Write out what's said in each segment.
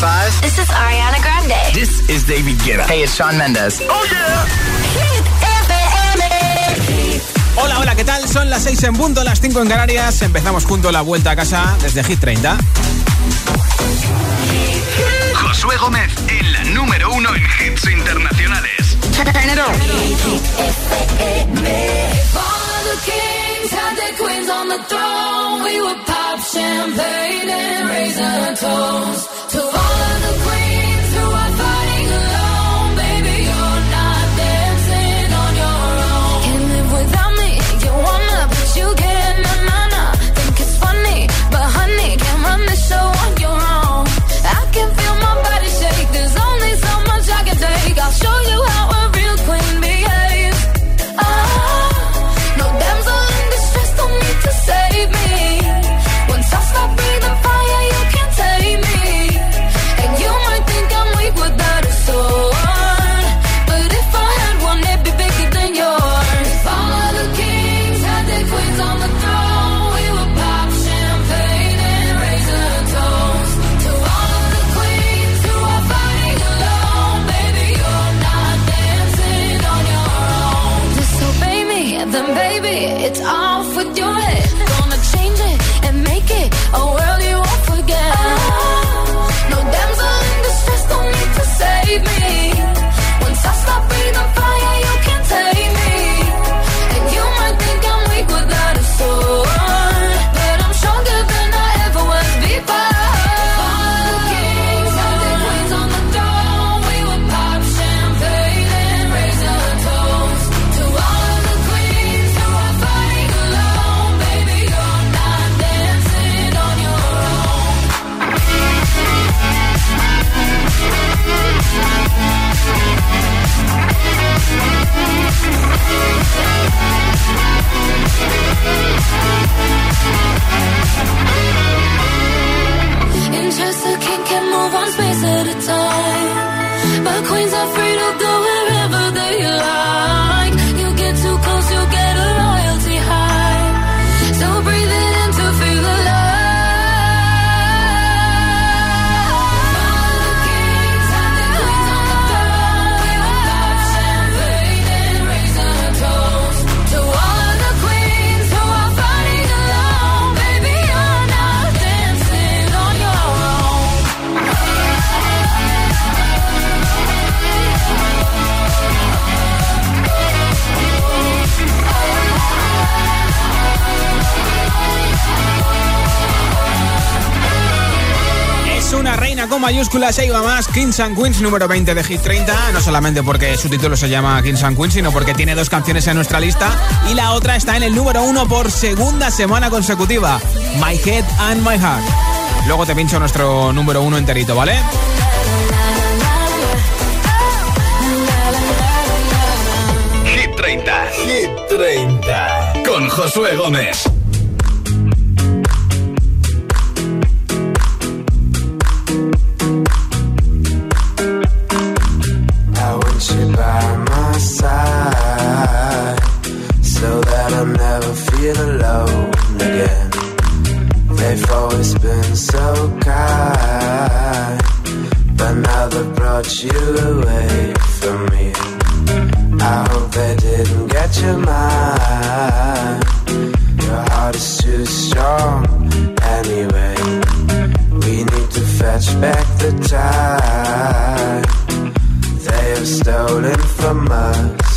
This is Ariana Grande. This is David Guetta. Hey, it's Sean Mendes. Oh, yeah. Hit Hola, hola, ¿qué tal? Son las 6 en punto, las 5 en Canarias. Empezamos junto la vuelta a casa desde Hit 30. Josué Gómez en la número 1 en hits internacionales. Turn it on. The kings had their queens on the throne. We were champagne and raisin toast to all of the queens. mayúsculas se iba más Kings and Queens número 20 de Hit 30, no solamente porque su título se llama Kings and Queens, sino porque tiene dos canciones en nuestra lista y la otra está en el número uno por segunda semana consecutiva, My Head and My Heart. Luego te pincho nuestro número uno enterito, ¿vale? Hit 30, Hit 30 con Josué Gómez. They've always been so kind, but now they brought you away from me. I hope they didn't get your mind. Your heart is too strong anyway. We need to fetch back the time they have stolen from us.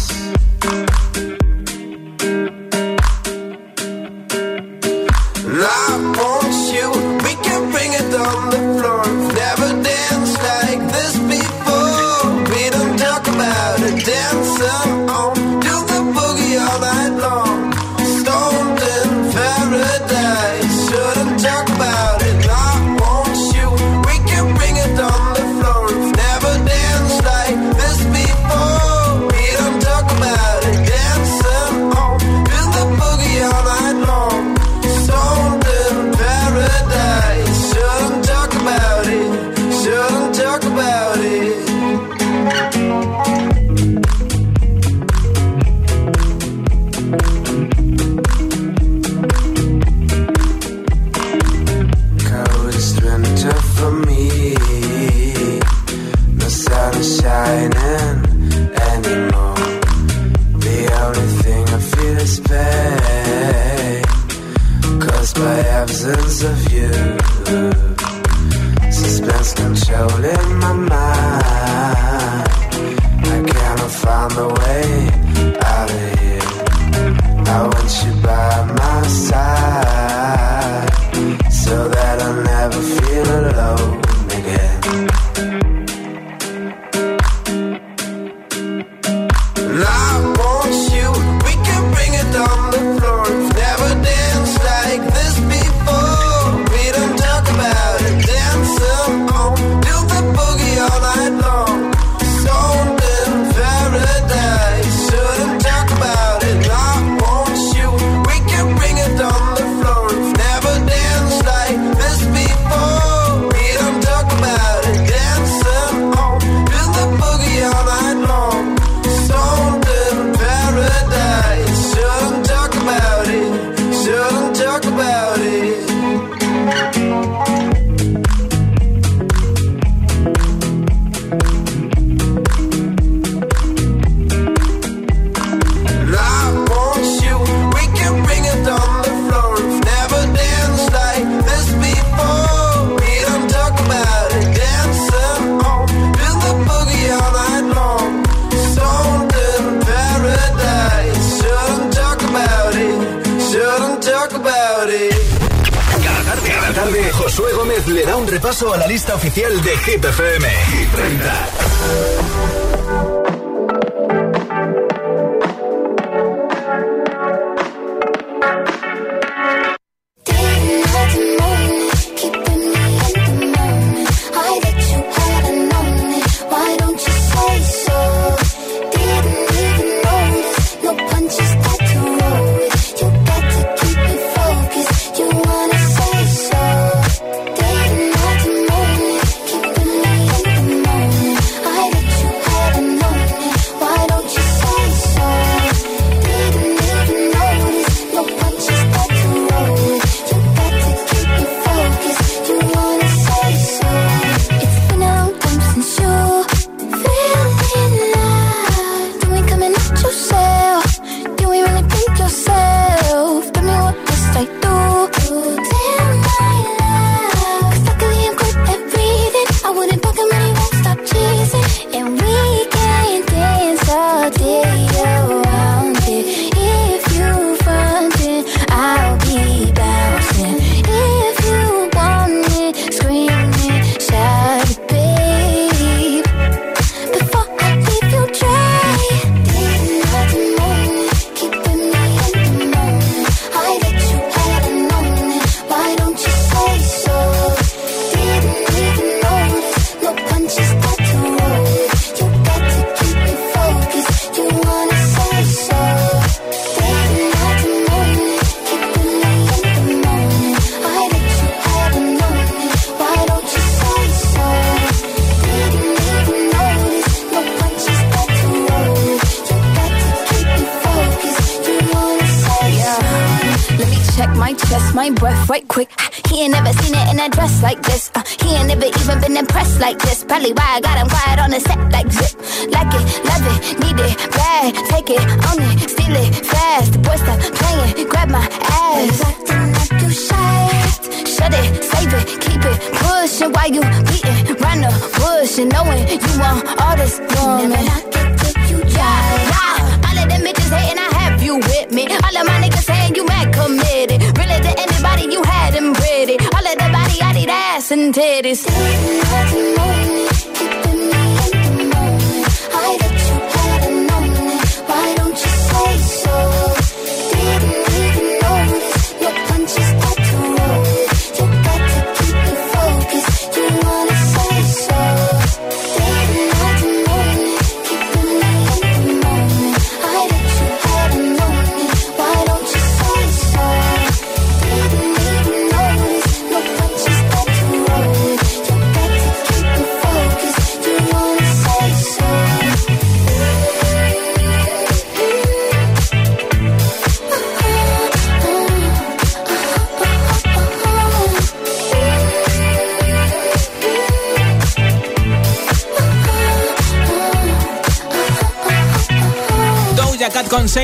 Oficial de Hit FM. Hit 30.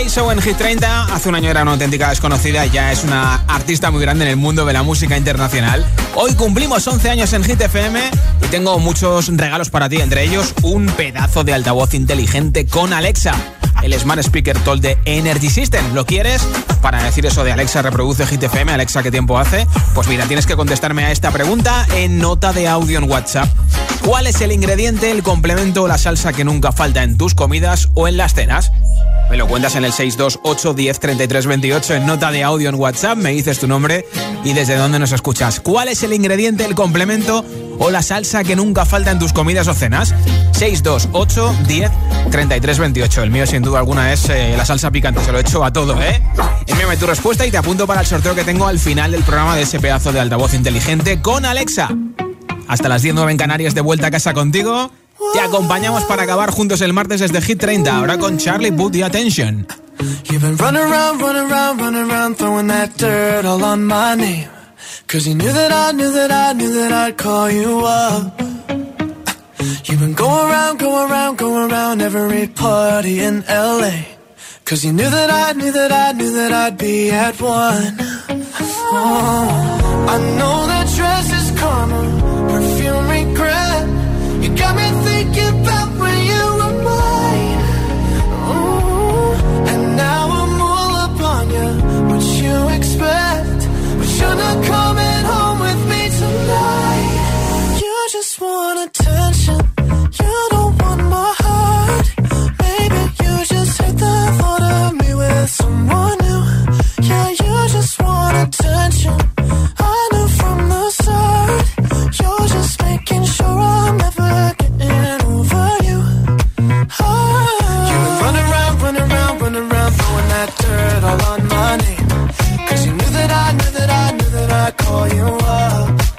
Con 6 o en Hit 30. Hace un año era una auténtica desconocida y ya es una artista muy grande en el mundo de la música internacional. Hoy cumplimos 11 años en Hit FM y tengo muchos regalos para ti, entre ellos un pedazo de altavoz inteligente con Alexa el Smart Speaker Toll de Energy System. ¿Lo quieres? Para decir eso de Alexa reproduce Hit FM, Alexa, ¿qué tiempo hace? Pues mira, tienes que contestarme a esta pregunta en nota de audio en WhatsApp. ¿Cuál es el ingrediente, el complemento o la salsa que nunca falta en tus comidas o en las cenas? Me lo cuentas en el 628 10 33 28 en nota de audio en WhatsApp, me dices tu nombre y desde dónde nos escuchas. ¿Cuál es el ingrediente, el complemento o la salsa que nunca falta en tus comidas o cenas? 628 10 33 28. El mío sin duda alguna es eh, la salsa picante, se lo echo a todo, ¿eh? Envíame tu respuesta y te apunto para el sorteo que tengo al final del programa de ese pedazo de altavoz inteligente con Alexa. Hasta las 10 en Canarias de vuelta a casa contigo. Te acompañamos para acabar juntos el martes desde Hit 30, ahora con Charlie Put the Attention. You've been running around, running around, running around, throwing that dirt all on my name. Cause you knew that I knew that I knew that I'd call you up. You've been going around, going around, going around every party in LA. Cause you knew that I knew that I knew that I'd be at one. Oh, I know that dress is karma, someone new. Yeah, you just want attention. That dirt all on my name. Cause you knew that I knew that I knew that I'd call you up.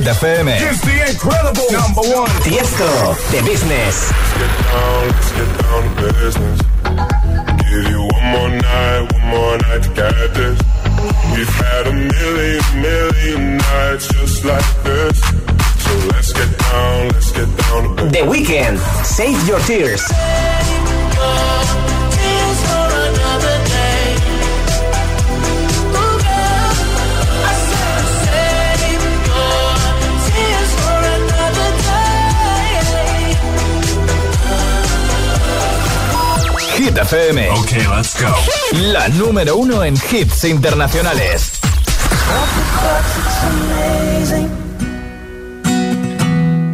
Hit FM. Okay, let's go. la número uno en hits internacionales.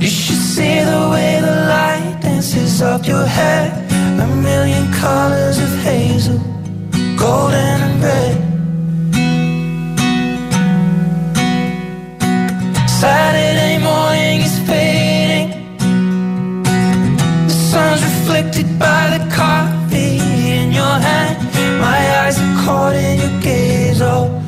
You should see the way the light dances up your hair. A million colors of hazel, golden and red. Saturday morning is fading. The sun's reflected by the coffee eyes are caught in your gaze all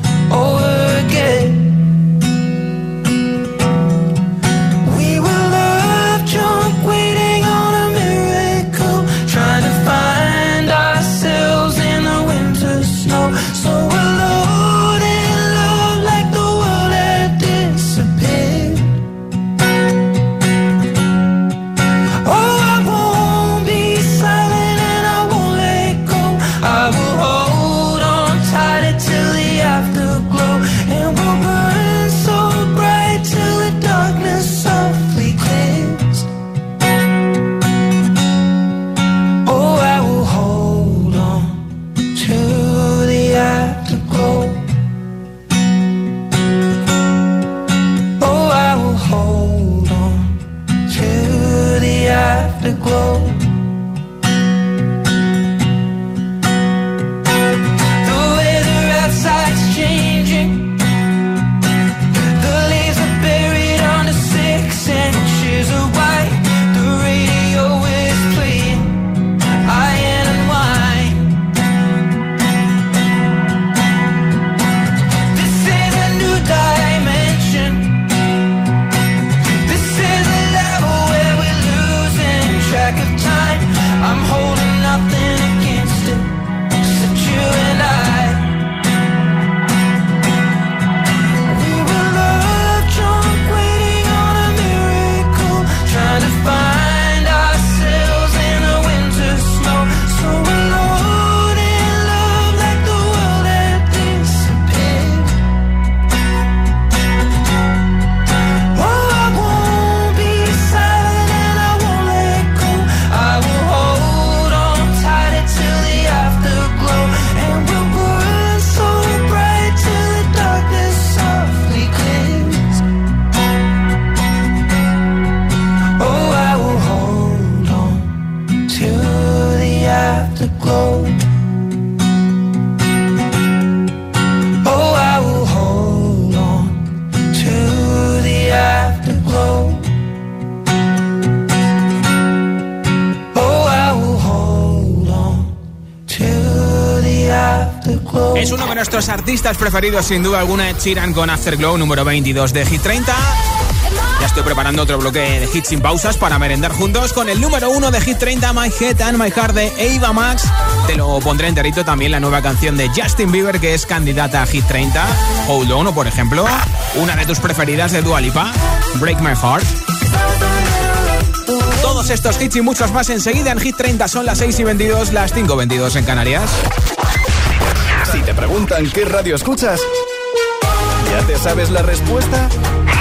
artistas preferidos, sin duda alguna, Ed Sheeran con Afterglow, número 22 de Hit 30. Ya estoy preparando otro bloque de hits sin pausas para merendar juntos con el número 1 de Hit 30, My Head and My Heart de Ava Max. Te lo pondré enterito también la nueva canción de Justin Bieber, que es candidata a Hit 30. Hold On, por ejemplo, una de tus preferidas de Dua Lipa, Break My Heart. Todos estos hits y muchos más enseguida en Hit 30 son las 6 y 22, las 5 y 22 en Canarias. Preguntan qué radio escuchas, ¿ya te sabes la respuesta?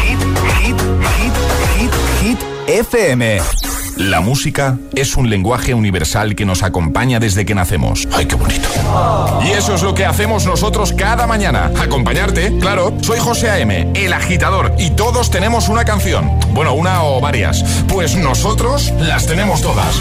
Hit, hit, hit, hit, hit, FM. La música es un lenguaje universal que nos acompaña desde que nacemos. ¡Ay, qué bonito! Y eso es lo que hacemos nosotros cada mañana. Acompañarte, claro. Soy José A.M., el agitador, y todos tenemos una canción. Bueno, una o varias. Pues nosotros las tenemos todas.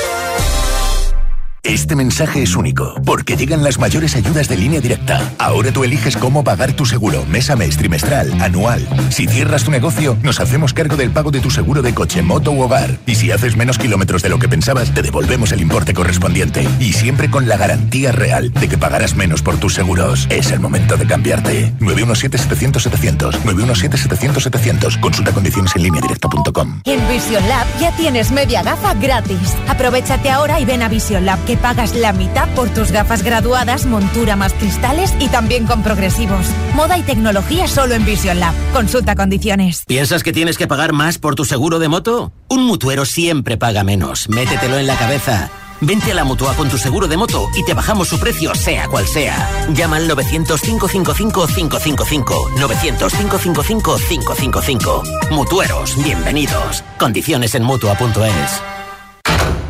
Este mensaje es único, porque llegan las mayores ayudas de línea directa. Ahora tú eliges cómo pagar tu seguro, mes a mes, trimestral, anual. Si cierras tu negocio, nos hacemos cargo del pago de tu seguro de coche, moto u hogar. Y si haces menos kilómetros de lo que pensabas, te devolvemos el importe correspondiente. Y siempre con la garantía real de que pagarás menos por tus seguros. Es el momento de cambiarte. 917-700-700. 917-700-700. Consulta condiciones en línea directa.com. En Vision Lab ya tienes media gafa gratis. Aprovechate ahora y ven a Vision Lab que pagas la mitad por tus gafas graduadas, montura más cristales y también con progresivos. Moda y tecnología solo en Vision Lab. Consulta condiciones. ¿Piensas que tienes que pagar más por tu seguro de moto? Un mutuero siempre paga menos. Métetelo en la cabeza. Vente a la Mutua con tu seguro de moto y te bajamos su precio sea cual sea. Llama al 900-555-555. 900-555-555. Mutueros, bienvenidos. Condiciones en Mutua.es.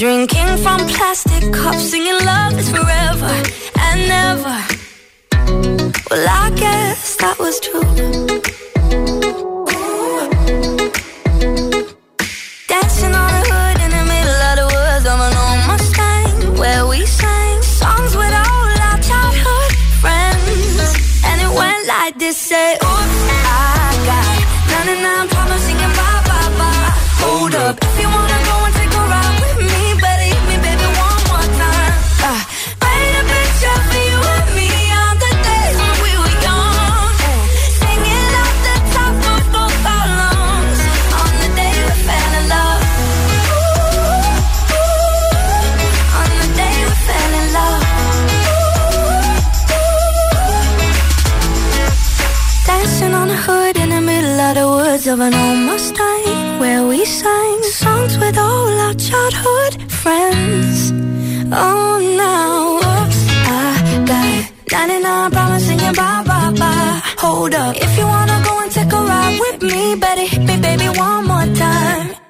Drinking from plastic cups, singing love is forever and never. Well, I guess that was true. Dancing on the hood in the middle of the woods of an old Mustang, where we sang songs with all our childhood friends. And it went like this: say, of an old Mustang, where we sang songs with all our childhood friends. Oh, now, oops, I got 99 problems singing bye bye bye. Hold up, if you wanna go and take a ride with me, better hit me, baby, one more time.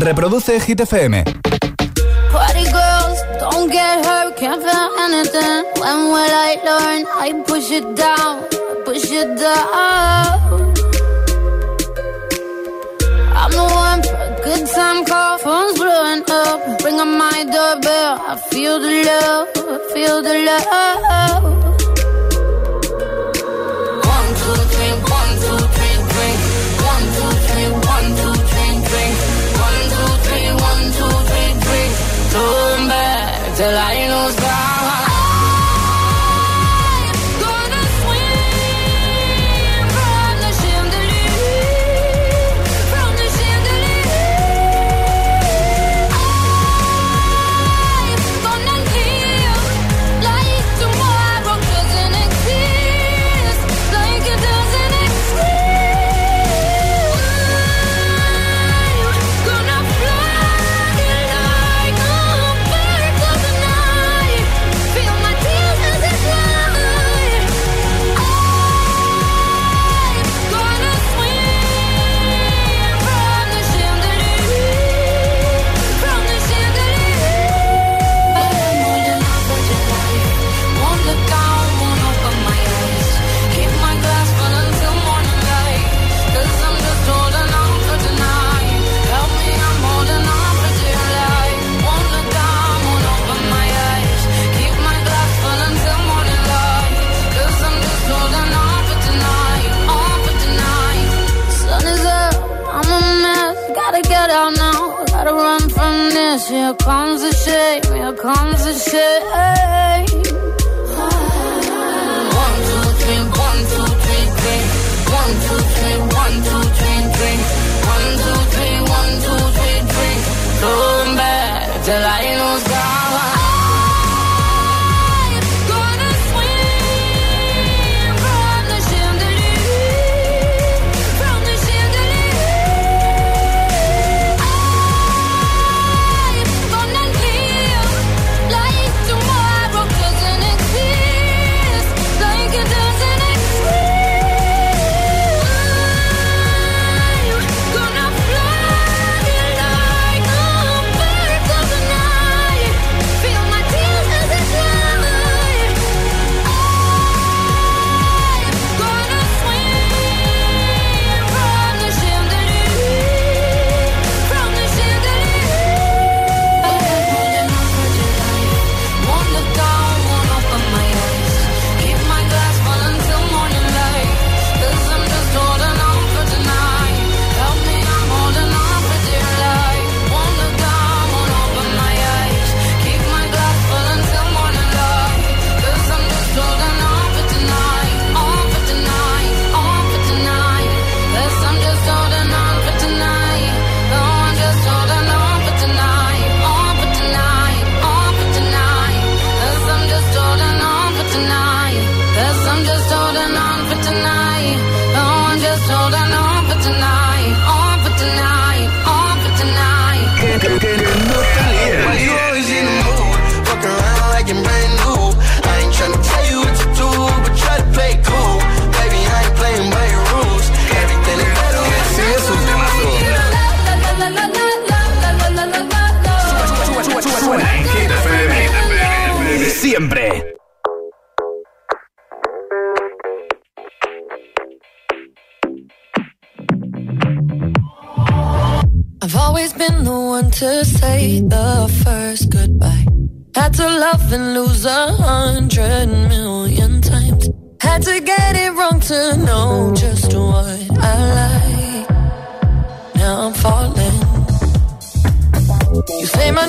Reproduce Hit FM. Party girls, don't get hurt, can't feel anything. When will I learn? I push it down, push it down. I'm the one for a good time call, phone's blowing up. Ring on my doorbell, I feel the love, I feel the love. Till I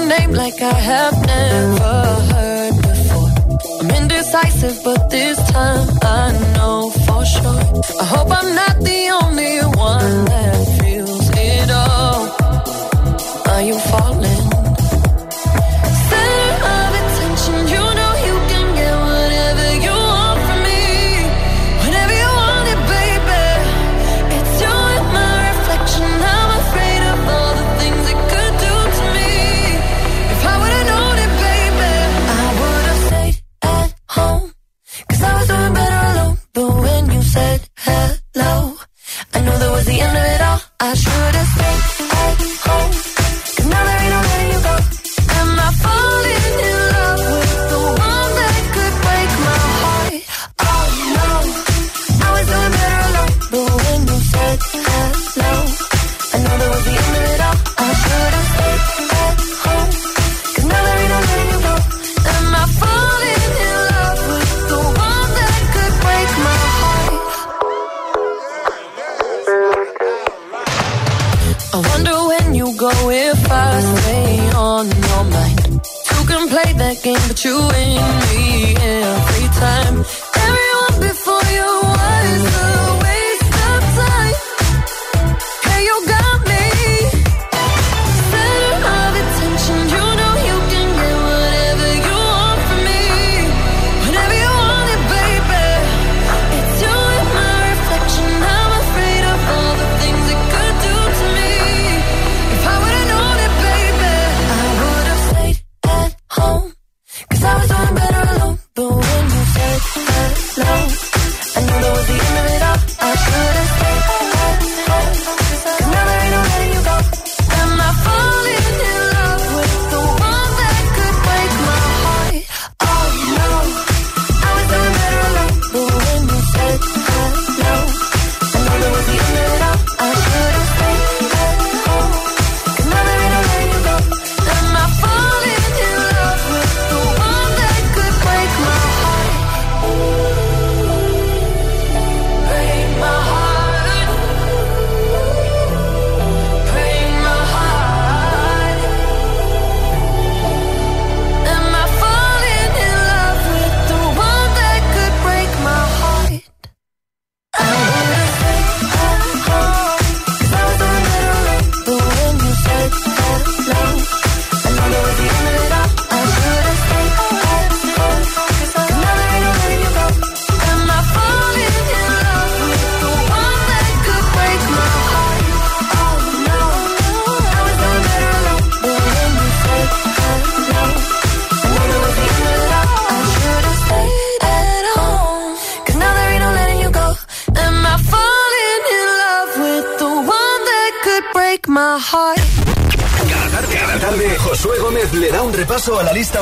name like I have never heard before. I'm indecisive, but this time I know for sure. I hope I'm not the only one said hello.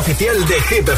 Oficial de Hit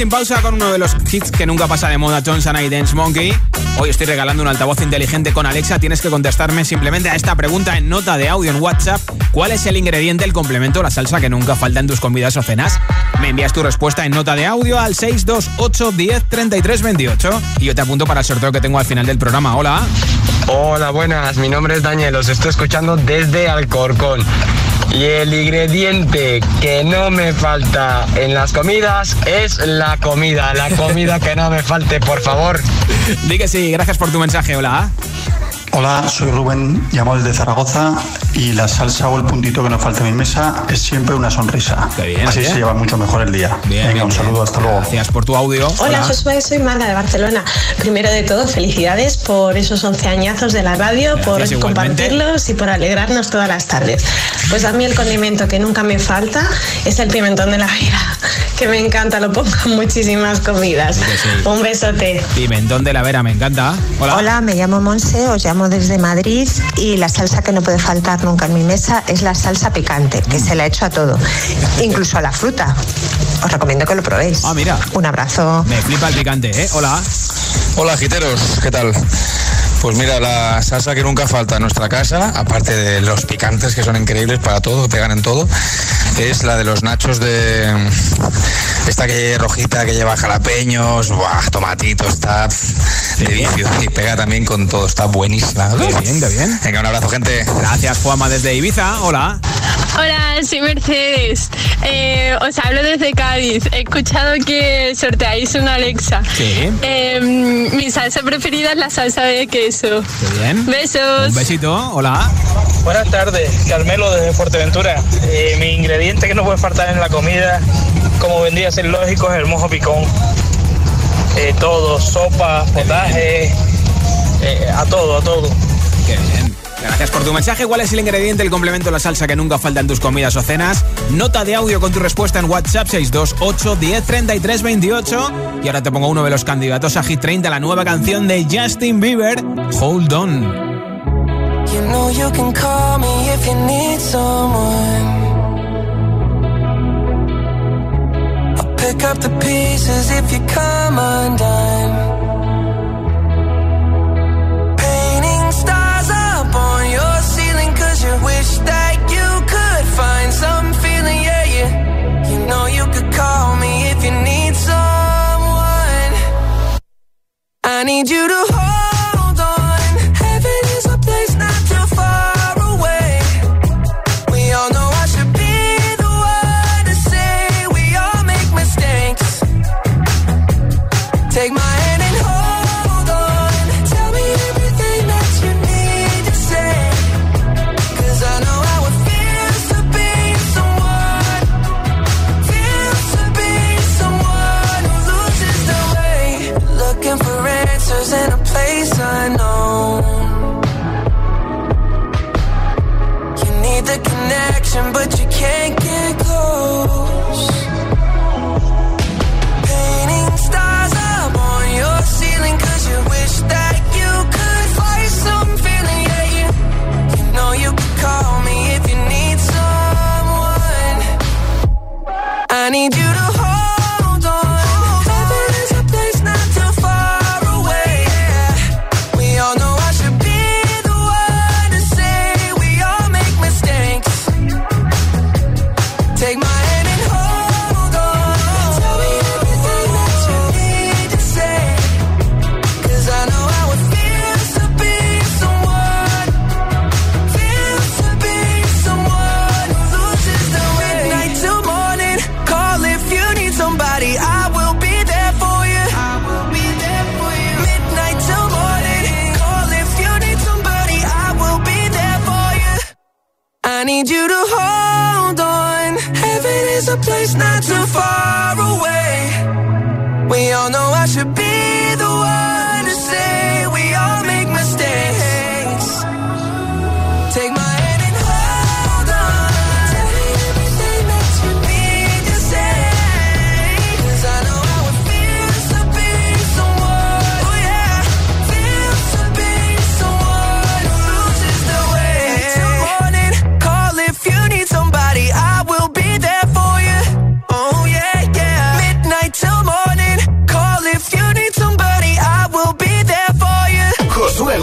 sin pausa con uno de los hits que nunca pasa de moda, Johnson y Dance Monkey. Hoy estoy regalando un altavoz inteligente con Alexa. Tienes que contestarme simplemente a esta pregunta en nota de audio en WhatsApp. ¿Cuál es el ingrediente, el complemento, la salsa que nunca falta en tus comidas o cenas? Me envías tu respuesta en nota de audio al 628 10 33 28 y yo te apunto para el sorteo que tengo al final del programa. Hola. Hola, buenas. Mi nombre es Daniel. Os estoy escuchando desde Alcorcón. Y el ingrediente que no me falta en las comidas es la comida. La comida que no me falte, por favor. Di que sí, gracias por tu mensaje. Hola. Hola, soy Rubén, llamo desde Zaragoza y la salsa o el puntito que nos falta en mi mesa es siempre una sonrisa. bien, Así bien. se lleva mucho mejor el día. Bien, Venga, bien, un saludo, bien. hasta luego. Gracias por tu audio. Hola Josué, soy Marga de Barcelona. Primero de todo, felicidades por esos 11 añazos de la radio, Gracias, por igualmente. compartirlos y por alegrarnos todas las tardes. Pues a mí el condimento que nunca me falta es el pimentón de la vida, que me encanta, lo pongo en muchísimas comidas. Un besote. Pimentón de la Vera, me encanta. Hola. Hola, me llamo Monse, os llamo desde Madrid y la salsa que no puede faltar nunca en mi mesa es la salsa picante, que se la echo a todo, incluso a la fruta. Os recomiendo que lo probéis. Ah, mira. Un abrazo. Me flipa el picante, ¿eh? Hola. Hola, giteros, ¿qué tal? Pues mira, la salsa que nunca falta en nuestra casa, aparte de los picantes que son increíbles para todo, pegan en todo, es la de los nachos de esta que rojita que lleva jalapeños, buah, tomatito, está de vicio y pega también con todo, está buenísima. Qué bien, qué bien. Venga, un abrazo, gente. Gracias, Juama, desde Ibiza. Hola. Hola, soy Mercedes. Eh, os hablo desde Cádiz. He escuchado que sorteáis una Alexa. Sí. Eh, mi salsa preferida es la salsa de queso. Qué bien. Besos. Un besito. Hola. Buenas tardes, Carmelo desde Fuerteventura. Eh, mi ingrediente que no puede faltar en la comida, como vendría a ser lógico, es el mojo picón. Eh, todo, sopa, potaje, eh, a todo, a todo. Qué bien. Gracias por tu mensaje. ¿Cuál es el ingrediente, el complemento la salsa que nunca falta en tus comidas o cenas? Nota de audio con tu respuesta en WhatsApp 628 10 33 28. Y ahora te pongo uno de los candidatos a Hit 30, la nueva canción de Justin Bieber, Hold On. Wish that you could find some feeling, yeah, yeah. You know you could call me if you need someone. I need you to hold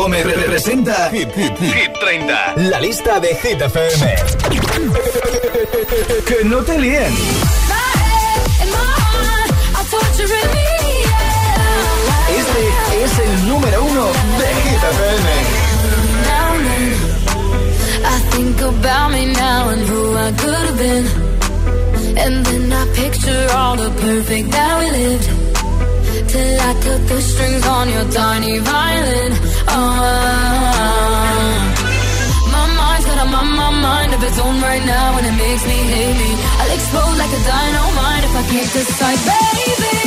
Gómez representa Hit, Hit, Hit 30, la lista de Hit FM. que no te líen. Este es el número uno de Hit FM. I think about me now and who I could have been. And then I picture all the perfect that we lived. Till I cut the strings on your tiny violin. Oh, my mind's got a mind of its own right now, and it makes me hate me. I'll explode like a dynamite if I can't decide, baby.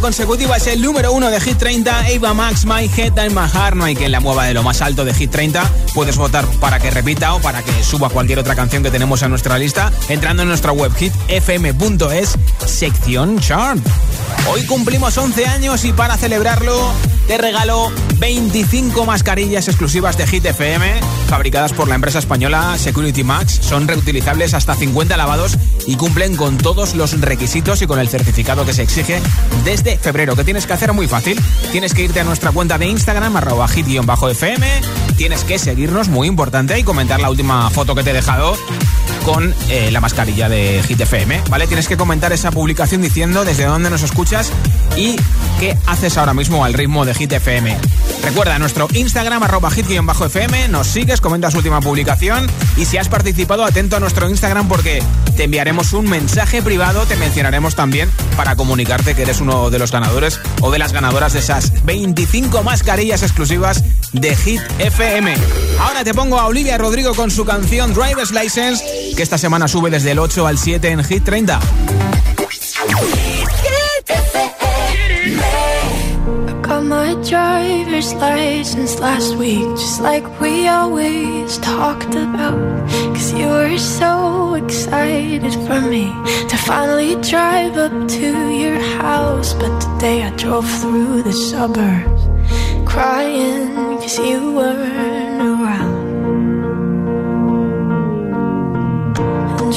Consecutiva es el número uno de Hit 30, Ava Max, My Head and My Heart. No hay quien la mueva de lo más alto de Hit 30. Puedes votar para que repita o para que suba cualquier otra canción que tenemos en nuestra lista entrando en nuestra web hitfm.es, sección chart. Hoy cumplimos 11 años y para celebrarlo te regalo 25 mascarillas exclusivas de Hit FM, fabricadas por la empresa española Security Max. Son reutilizables hasta 50 lavados y cumplen con todos los requisitos y con el certificado que se exige desde febrero. ¿Qué tienes que hacer? Muy fácil. Tienes que irte a nuestra cuenta de Instagram, arroba hit-fm. Tienes que seguirnos, muy importante, y comentar la última foto que te he dejado con eh, la mascarilla de Hit FM, ¿vale? Tienes que comentar esa publicación diciendo desde dónde nos escuchas y qué haces ahora mismo al ritmo de Hit FM. Recuerda nuestro Instagram, arroba hit-fm, nos sigues, comentas última publicación y si has participado, atento a nuestro Instagram porque te enviaremos un mensaje privado, te mencionaremos también para comunicarte que eres uno de los ganadores o de las ganadoras de esas 25 mascarillas exclusivas de Hit FM. Ahora te pongo a Olivia Rodrigo con su canción Driver's License, que esta semana sube desde el 8 al 7 en Hit 30. Got my driver's license last week, just like we always talked about. Cause you were so excited for me to finally drive up to your house. But today I drove through the suburbs, crying cause you weren't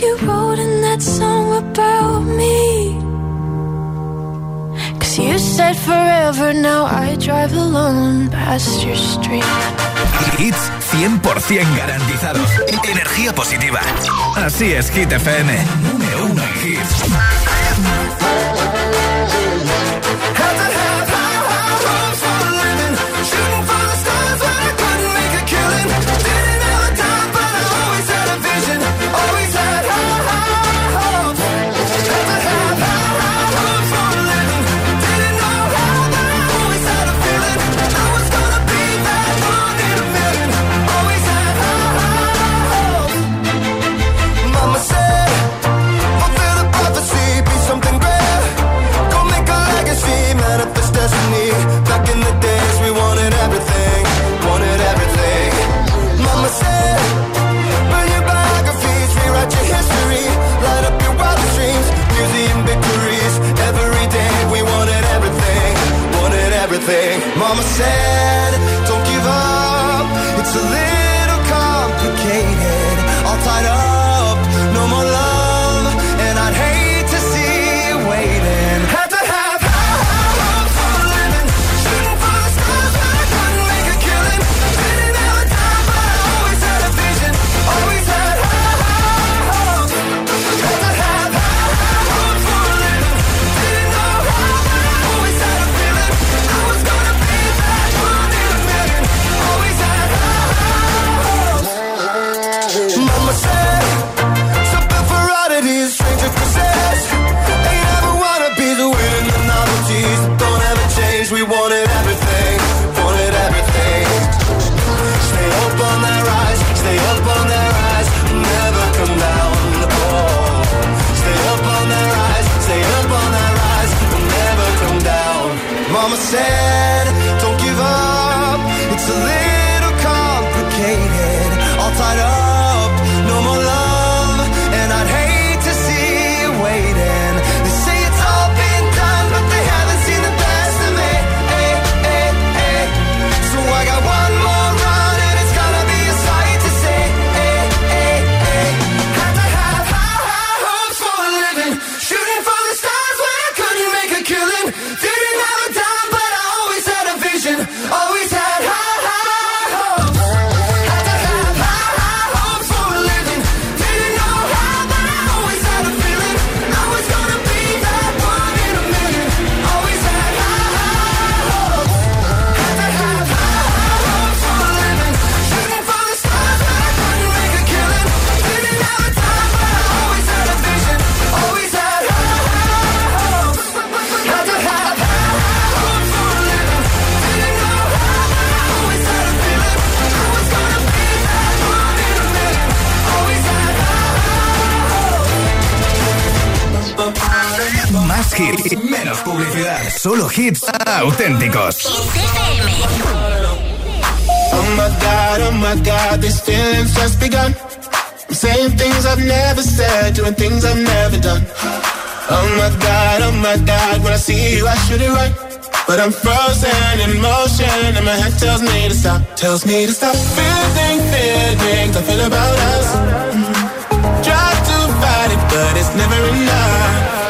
you wrote in that song about me. Cause you said forever, now I drive alone past your street. Hits 100% garantizados. Energía positiva. Así es, Hit FM. Número uno en hits. Oh my god, oh my god, this feeling's just begun. I'm saying things I've never said, doing things I've never done. Oh my god, oh my god, when I see you, I should it right. But I'm frozen in motion, and my head tells me to stop. Tells me to stop feeling feelings I feel about us. Mm-hmm. Try to fight it, but it's never enough.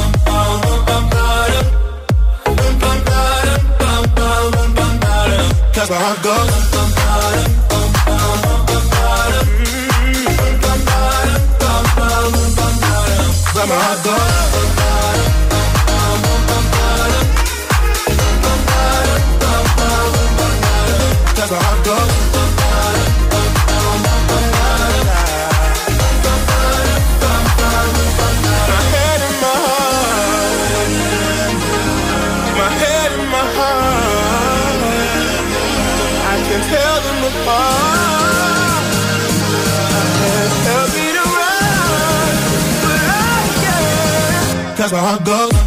My heart goes. Can't. Cause my heart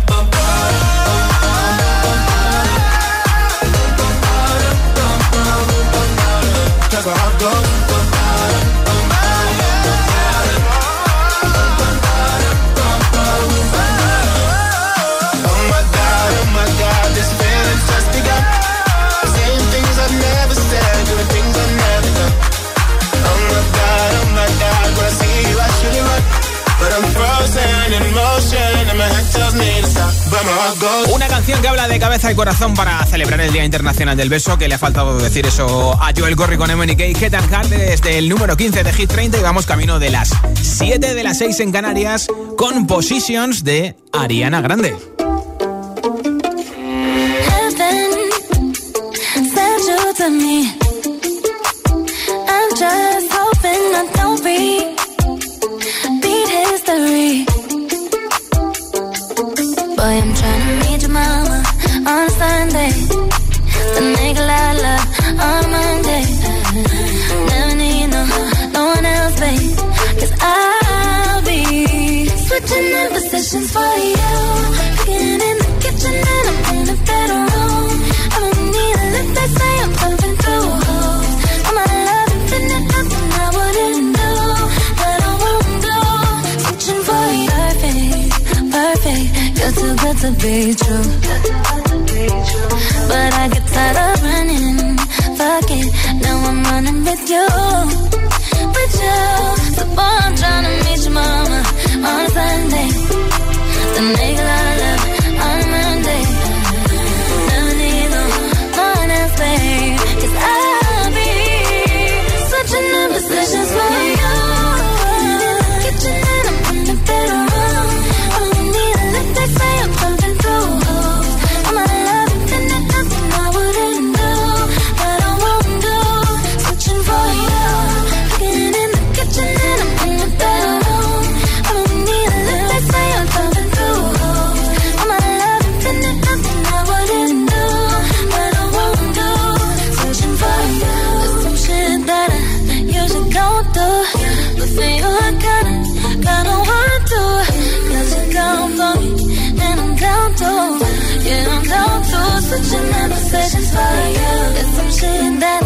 canción que habla de cabeza y corazón para celebrar el Día Internacional del Beso, que le ha faltado decir eso a Joel Gorry con MNK Head and Heart desde el número 15 de Hit 30 y vamos camino de las 7 de las 6 en Canarias con Positions de Ariana Grande. Running with you. With you. So boy, I'm trying to meet your mama on Sunday. The nigga positions for you. There's some shit that